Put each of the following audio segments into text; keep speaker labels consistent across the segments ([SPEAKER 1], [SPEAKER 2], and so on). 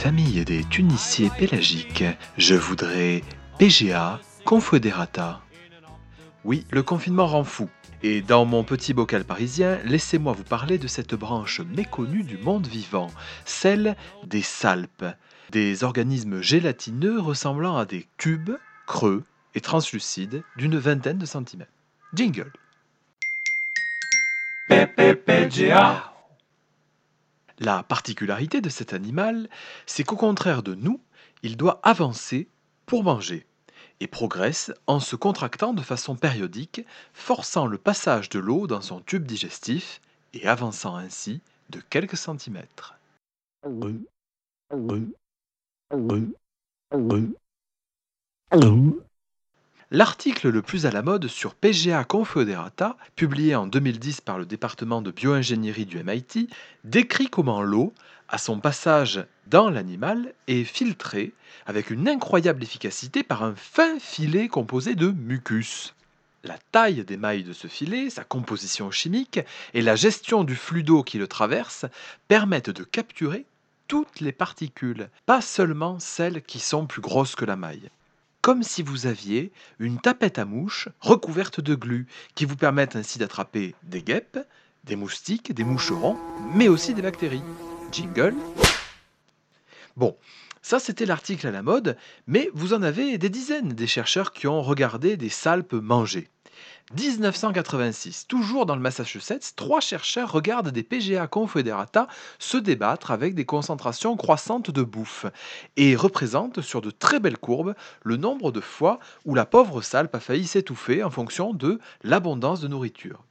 [SPEAKER 1] famille des tuniciers pélagiques, je voudrais PGA Confoederata. Oui, le confinement rend fou. Et dans mon petit bocal parisien, laissez-moi vous parler de cette branche méconnue du monde vivant, celle des salpes, des organismes gélatineux ressemblant à des cubes creux et translucides d'une vingtaine de centimètres. Jingle. La particularité de cet animal, c'est qu'au contraire de nous, il doit avancer pour manger et progresse en se contractant de façon périodique, forçant le passage de l'eau dans son tube digestif et avançant ainsi de quelques centimètres. L'article le plus à la mode sur PGA Confederata, publié en 2010 par le département de bioingénierie du MIT, décrit comment l'eau, à son passage dans l'animal, est filtrée avec une incroyable efficacité par un fin filet composé de mucus. La taille des mailles de ce filet, sa composition chimique et la gestion du flux d'eau qui le traverse permettent de capturer toutes les particules, pas seulement celles qui sont plus grosses que la maille comme si vous aviez une tapette à mouches recouverte de glu, qui vous permettent ainsi d'attraper des guêpes, des moustiques, des moucherons, mais aussi des bactéries. Jingle. Bon, ça c'était l'article à la mode, mais vous en avez des dizaines des chercheurs qui ont regardé des salpes manger. 1986, toujours dans le Massachusetts, trois chercheurs regardent des PGA Confederata se débattre avec des concentrations croissantes de bouffe et représentent sur de très belles courbes le nombre de fois où la pauvre salpe a failli s'étouffer en fonction de l'abondance de nourriture.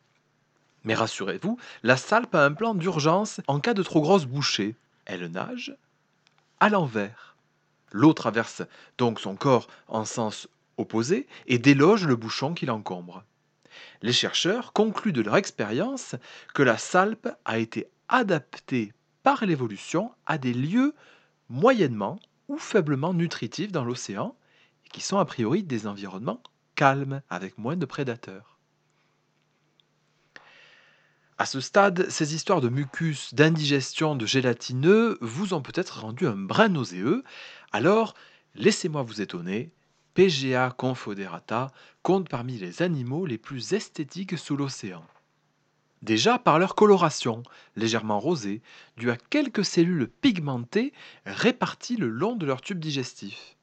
[SPEAKER 1] Mais rassurez-vous, la salpe a un plan d'urgence en cas de trop grosse bouchée. Elle nage à l'envers. L'eau traverse donc son corps en sens opposé et déloge le bouchon qui l'encombre. Les chercheurs concluent de leur expérience que la salpe a été adaptée par l'évolution à des lieux moyennement ou faiblement nutritifs dans l'océan, qui sont a priori des environnements calmes, avec moins de prédateurs. À ce stade, ces histoires de mucus, d'indigestion, de gélatineux vous ont peut-être rendu un brin nauséeux, alors laissez-moi vous étonner, PGA confoderata compte parmi les animaux les plus esthétiques sous l'océan. Déjà par leur coloration, légèrement rosée, due à quelques cellules pigmentées réparties le long de leur tube digestif.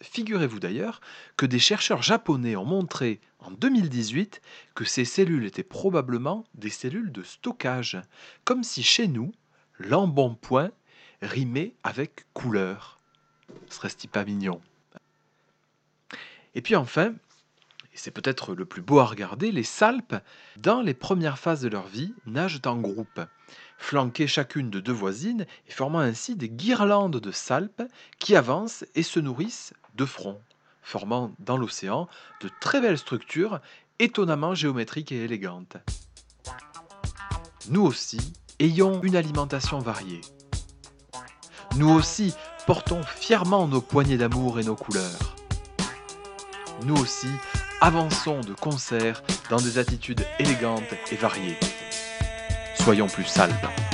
[SPEAKER 1] Figurez-vous d'ailleurs que des chercheurs japonais ont montré en 2018 que ces cellules étaient probablement des cellules de stockage, comme si chez nous, l'embonpoint rimait avec couleur. Serait-ce pas mignon? Et puis enfin, et c'est peut-être le plus beau à regarder, les salpes, dans les premières phases de leur vie, nagent en groupe, flanquées chacune de deux voisines et formant ainsi des guirlandes de salpes qui avancent et se nourrissent de front, formant dans l'océan de très belles structures étonnamment géométriques et élégantes. Nous aussi, ayons une alimentation variée. Nous aussi, portons fièrement nos poignées d'amour et nos couleurs nous aussi, avançons de concert dans des attitudes élégantes et variées. Soyons plus salpes.